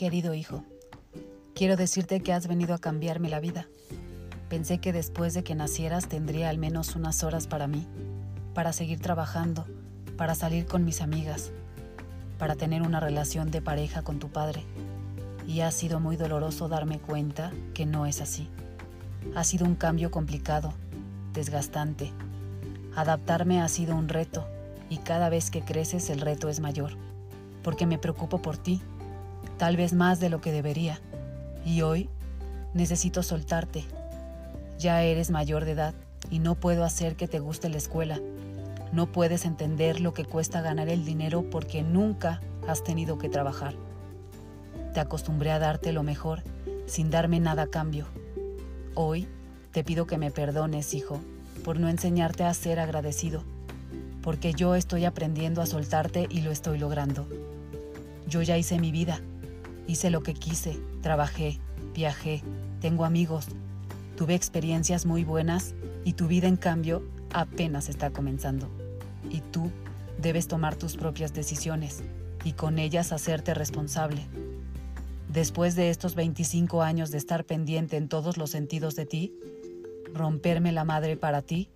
Querido hijo, quiero decirte que has venido a cambiarme la vida. Pensé que después de que nacieras tendría al menos unas horas para mí, para seguir trabajando, para salir con mis amigas, para tener una relación de pareja con tu padre. Y ha sido muy doloroso darme cuenta que no es así. Ha sido un cambio complicado, desgastante. Adaptarme ha sido un reto y cada vez que creces el reto es mayor, porque me preocupo por ti tal vez más de lo que debería. Y hoy necesito soltarte. Ya eres mayor de edad y no puedo hacer que te guste la escuela. No puedes entender lo que cuesta ganar el dinero porque nunca has tenido que trabajar. Te acostumbré a darte lo mejor sin darme nada a cambio. Hoy te pido que me perdones, hijo, por no enseñarte a ser agradecido, porque yo estoy aprendiendo a soltarte y lo estoy logrando. Yo ya hice mi vida Hice lo que quise, trabajé, viajé, tengo amigos, tuve experiencias muy buenas y tu vida en cambio apenas está comenzando. Y tú debes tomar tus propias decisiones y con ellas hacerte responsable. Después de estos 25 años de estar pendiente en todos los sentidos de ti, romperme la madre para ti,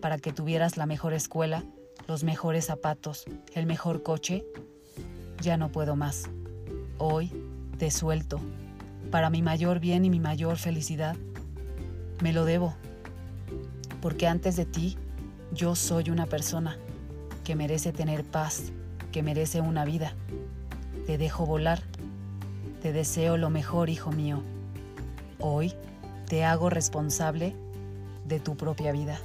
para que tuvieras la mejor escuela, los mejores zapatos, el mejor coche, ya no puedo más. Hoy te suelto, para mi mayor bien y mi mayor felicidad. Me lo debo, porque antes de ti yo soy una persona que merece tener paz, que merece una vida. Te dejo volar, te deseo lo mejor, hijo mío. Hoy te hago responsable de tu propia vida.